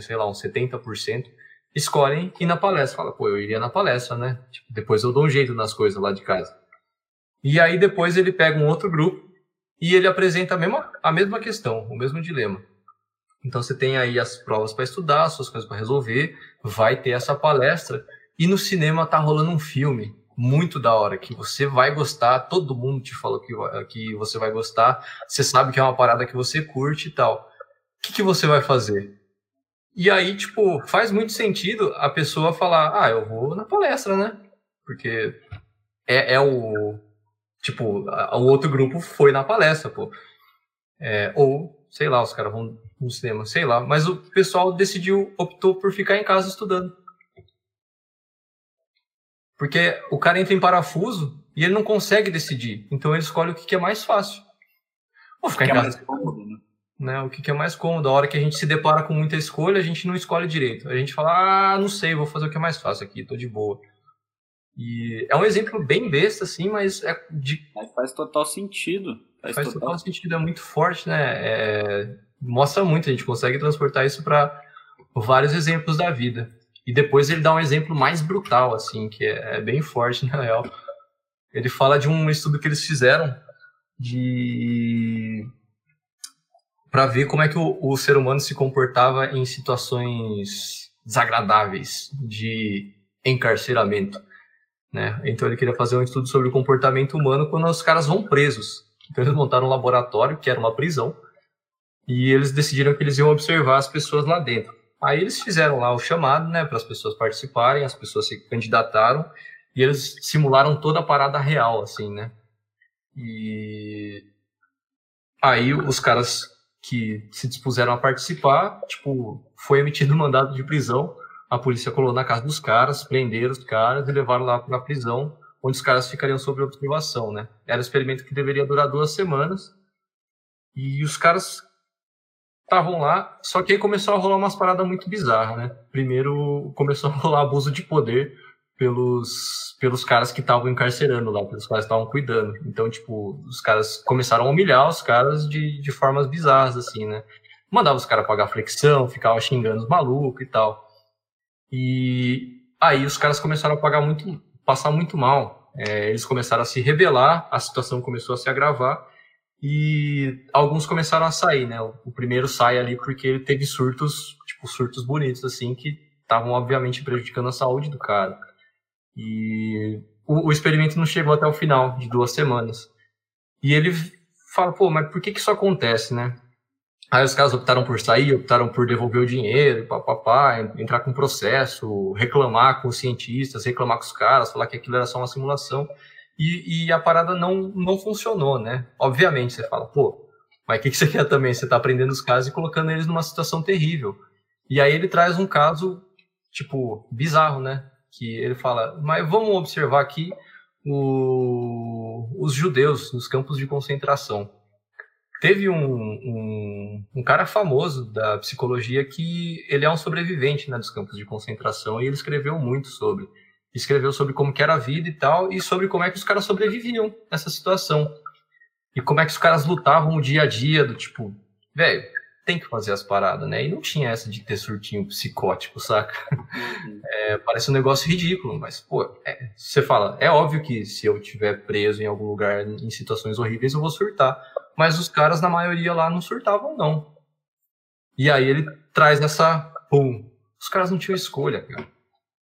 sei lá, uns 70%, escolhem ir na palestra. Fala, pô, eu iria na palestra, né? Tipo, depois eu dou um jeito nas coisas lá de casa. E aí depois ele pega um outro grupo e ele apresenta a mesma, a mesma questão, o mesmo dilema. Então você tem aí as provas para estudar, as suas coisas para resolver, vai ter essa palestra e no cinema tá rolando um filme muito da hora que você vai gostar, todo mundo te falou que, que você vai gostar, você sabe que é uma parada que você curte e tal. O que, que você vai fazer? E aí, tipo, faz muito sentido a pessoa falar, ah, eu vou na palestra, né? Porque é, é o, Tipo, o outro grupo foi na palestra, pô. É, ou, sei lá, os caras vão no cinema, sei lá. Mas o pessoal decidiu, optou por ficar em casa estudando. Porque o cara entra em parafuso e ele não consegue decidir. Então ele escolhe o que, é mais fácil. Vou ficar em é casa. É cômodo, né? né? O que, que é mais cômodo. A hora que a gente se depara com muita escolha, a gente não escolhe direito. A gente fala, ah, não sei, vou fazer o que é mais fácil aqui, tô de boa. E é um exemplo bem besta, assim, mas é de. Mas faz total sentido. Faz, faz total... total... sentido, é muito forte, né? É... Mostra muito, a gente consegue transportar isso para vários exemplos da vida. E depois ele dá um exemplo mais brutal, assim, que é, é bem forte, na real. Ele fala de um estudo que eles fizeram de para ver como é que o, o ser humano se comportava em situações desagradáveis de encarceramento. Né? Então ele queria fazer um estudo sobre o comportamento humano quando os caras vão presos. Então eles montaram um laboratório, que era uma prisão, e eles decidiram que eles iam observar as pessoas lá dentro. Aí eles fizeram lá o chamado, né, para as pessoas participarem, as pessoas se candidataram e eles simularam toda a parada real, assim, né? E aí os caras que se dispuseram a participar, tipo, foi emitido um mandado de prisão a polícia colou na casa dos caras, prenderam os caras e levaram lá para a prisão, onde os caras ficariam sob observação, né? Era um experimento que deveria durar duas semanas e os caras estavam lá, só que aí começou a rolar umas paradas muito bizarras, né? Primeiro começou a rolar abuso de poder pelos, pelos caras que estavam encarcerando lá, pelos caras que estavam cuidando. Então, tipo, os caras começaram a humilhar os caras de, de formas bizarras, assim, né? Mandava os caras pagar flexão, ficava xingando os malucos e tal. E aí os caras começaram a pagar muito, passar muito mal. É, eles começaram a se rebelar, a situação começou a se agravar e alguns começaram a sair, né? O primeiro sai ali porque ele teve surtos, tipo surtos bonitos assim que estavam obviamente prejudicando a saúde do cara. E o, o, experimento não chegou até o final de duas semanas. E ele fala, pô, mas por que que isso acontece, né? Aí os caras optaram por sair, optaram por devolver o dinheiro, papapá, entrar com processo, reclamar com os cientistas, reclamar com os caras, falar que aquilo era só uma simulação. E, e a parada não, não funcionou, né? Obviamente, você fala, pô, mas o que, que você quer também? Você está aprendendo os casos e colocando eles numa situação terrível. E aí ele traz um caso, tipo, bizarro, né? Que ele fala, mas vamos observar aqui o, os judeus nos campos de concentração. Teve um, um, um, cara famoso da psicologia que ele é um sobrevivente né, dos campos de concentração e ele escreveu muito sobre. Escreveu sobre como que era a vida e tal, e sobre como é que os caras sobreviviam nessa situação. E como é que os caras lutavam o dia a dia, do tipo, velho, tem que fazer as paradas, né? E não tinha essa de ter surtinho psicótico, saca? Uhum. É, parece um negócio ridículo, mas, pô, é, você fala, é óbvio que se eu tiver preso em algum lugar em situações horríveis, eu vou surtar. Mas os caras, na maioria lá, não surtavam, não. E aí ele traz essa, pum, os caras não tinham escolha, cara.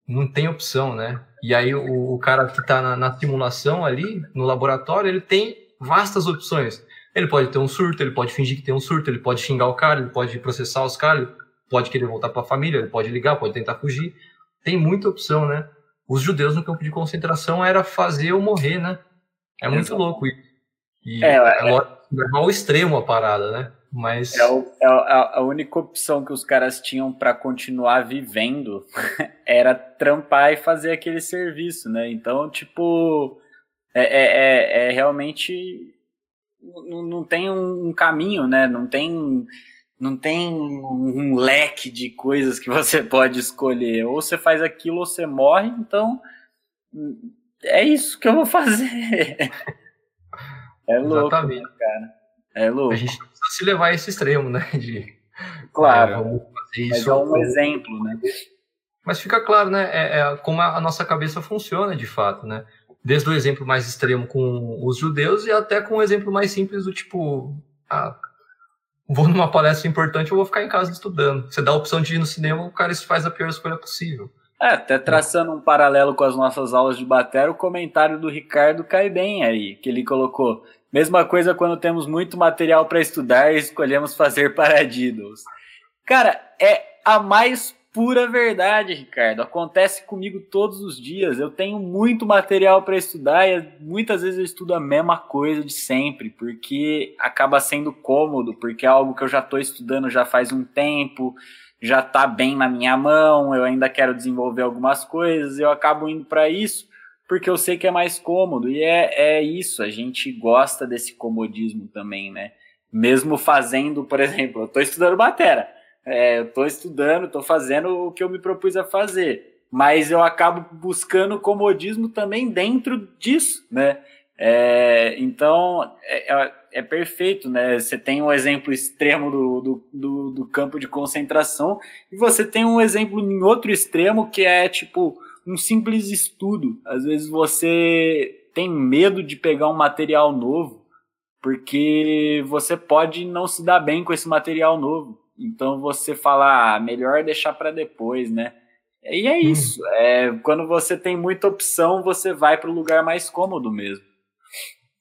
Não tem opção, né? E aí o, o cara que tá na, na simulação ali, no laboratório, ele tem vastas opções ele pode ter um surto, ele pode fingir que tem um surto, ele pode xingar o cara, ele pode processar os caras, pode querer voltar para a família, ele pode ligar, pode tentar fugir. Tem muita opção, né? Os judeus no campo de concentração era fazer ou morrer, né? É muito Exato. louco isso. E é, é, é, é ao extremo a parada, né? Mas é, o, é a, a única opção que os caras tinham para continuar vivendo era trampar e fazer aquele serviço, né? Então, tipo, é, é, é, é realmente não, não tem um caminho, né? Não tem não tem um leque de coisas que você pode escolher. Ou você faz aquilo ou você morre, então é isso que eu vou fazer. É louco, Exatamente. cara. É louco. A gente se levar a esse extremo, né? De, claro. É, fazer isso. Mas é um exemplo, né? Mas fica claro, né? É, é como a nossa cabeça funciona de fato, né? desde o exemplo mais extremo com os judeus e até com o exemplo mais simples do tipo, ah, vou numa palestra importante, eu vou ficar em casa estudando. Você dá a opção de ir no cinema, o cara faz a pior escolha possível. É, até traçando um paralelo com as nossas aulas de bateria, o comentário do Ricardo cai bem aí, que ele colocou. Mesma coisa quando temos muito material para estudar e escolhemos fazer paradiddles. Cara, é a mais pura verdade, Ricardo. Acontece comigo todos os dias. Eu tenho muito material para estudar e muitas vezes eu estudo a mesma coisa de sempre, porque acaba sendo cômodo, porque é algo que eu já estou estudando já faz um tempo, já está bem na minha mão, eu ainda quero desenvolver algumas coisas, eu acabo indo para isso porque eu sei que é mais cômodo. E é, é isso, a gente gosta desse comodismo também, né? Mesmo fazendo, por exemplo, eu estou estudando batera é, eu estou estudando, estou fazendo o que eu me propus a fazer, mas eu acabo buscando comodismo também dentro disso, né? É, então é, é, é, perfeito, né? Você tem um exemplo extremo do, do, do, do, campo de concentração e você tem um exemplo em outro extremo que é tipo um simples estudo. Às vezes você tem medo de pegar um material novo porque você pode não se dar bem com esse material novo. Então você fala, ah, melhor deixar para depois, né? E é hum. isso. É, quando você tem muita opção, você vai para o lugar mais cômodo mesmo.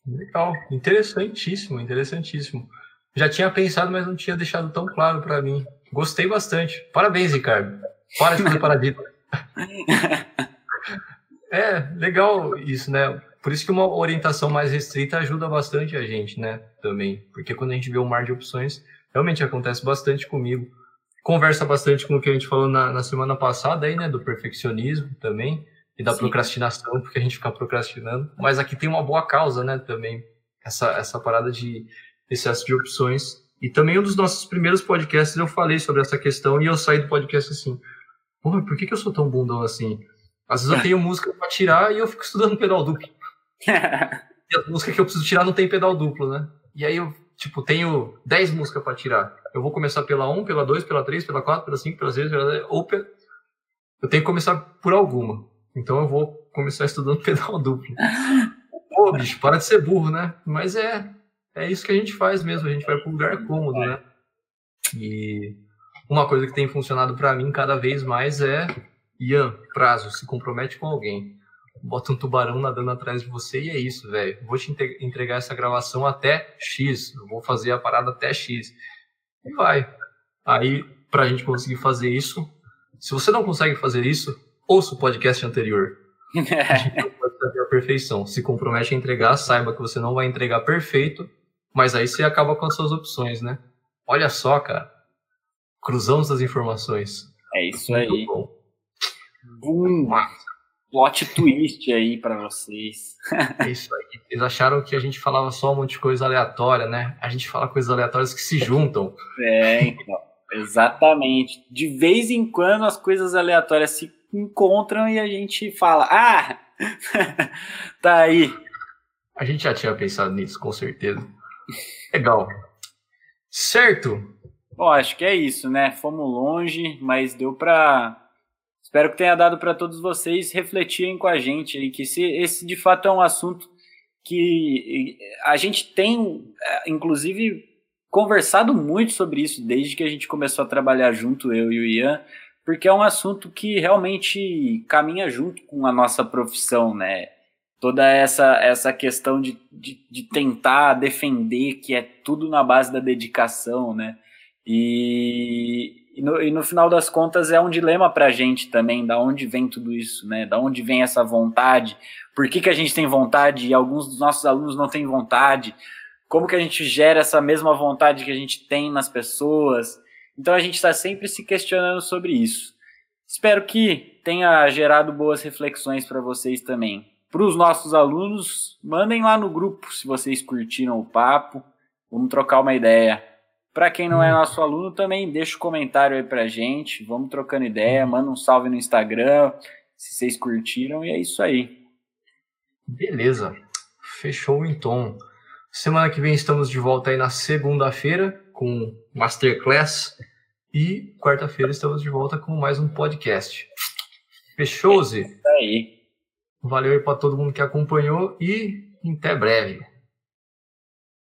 Legal, interessantíssimo, interessantíssimo. Já tinha pensado, mas não tinha deixado tão claro para mim. Gostei bastante. Parabéns, Ricardo. Para de fazer paradigma. É, legal isso, né? Por isso que uma orientação mais restrita ajuda bastante a gente, né? Também. Porque quando a gente vê um mar de opções, realmente acontece bastante comigo. Conversa bastante com o que a gente falou na, na semana passada aí, né, do perfeccionismo também e da Sim. procrastinação, porque a gente fica procrastinando. Mas aqui tem uma boa causa, né, também essa essa parada de excesso de opções. E também um dos nossos primeiros podcasts eu falei sobre essa questão e eu saí do podcast assim, porra, por que, que eu sou tão bundão assim? Às vezes eu tenho música para tirar e eu fico estudando pedal duplo. e a música que eu preciso tirar não tem pedal duplo, né? E aí eu tipo, tenho 10 músicas para tirar. Eu vou começar pela 1, pela 2, pela 3, pela 4, pela 5, pela 6, pela 10, ou pela... eu tenho que começar por alguma. Então eu vou começar estudando pedal duplo. Pô, bicho, para de ser burro, né? Mas é, é isso que a gente faz mesmo, a gente vai um lugar cômodo, né? E uma coisa que tem funcionado para mim cada vez mais é Ian, prazo, se compromete com alguém bota um tubarão nadando atrás de você e é isso, velho. Vou te entregar essa gravação até X, eu vou fazer a parada até X. E vai. Aí, pra gente conseguir fazer isso, se você não consegue fazer isso, ouça o podcast anterior. a gente não pode fazer a perfeição. Se compromete a entregar, saiba que você não vai entregar perfeito, mas aí você acaba com as suas opções, né? Olha só, cara. Cruzamos as informações. É isso Muito aí. Bom. Boom plot twist aí para vocês. É isso aí. Eles acharam que a gente falava só um monte de coisa aleatória, né? A gente fala coisas aleatórias que se juntam. É, então. Exatamente. De vez em quando as coisas aleatórias se encontram e a gente fala: Ah, tá aí. A gente já tinha pensado nisso, com certeza. Legal. Certo. Bom, acho que é isso, né? Fomos longe, mas deu para Espero que tenha dado para todos vocês refletirem com a gente que esse, esse de fato é um assunto que a gente tem, é, inclusive, conversado muito sobre isso desde que a gente começou a trabalhar junto, eu e o Ian, porque é um assunto que realmente caminha junto com a nossa profissão, né? Toda essa, essa questão de, de, de tentar defender que é tudo na base da dedicação, né? E, e no, e no final das contas é um dilema para a gente também, da onde vem tudo isso, né? Da onde vem essa vontade? Por que, que a gente tem vontade e alguns dos nossos alunos não têm vontade? Como que a gente gera essa mesma vontade que a gente tem nas pessoas? Então a gente está sempre se questionando sobre isso. Espero que tenha gerado boas reflexões para vocês também. Para os nossos alunos, mandem lá no grupo se vocês curtiram o papo. Vamos trocar uma ideia. Para quem não é nosso aluno, também deixa o um comentário aí pra gente. Vamos trocando ideia, manda um salve no Instagram, se vocês curtiram, e é isso aí. Beleza. Fechou então. Semana que vem estamos de volta aí na segunda-feira com Masterclass e quarta-feira estamos de volta com mais um podcast. Fechou, Zé? É isso aí. Valeu aí para todo mundo que acompanhou e até breve.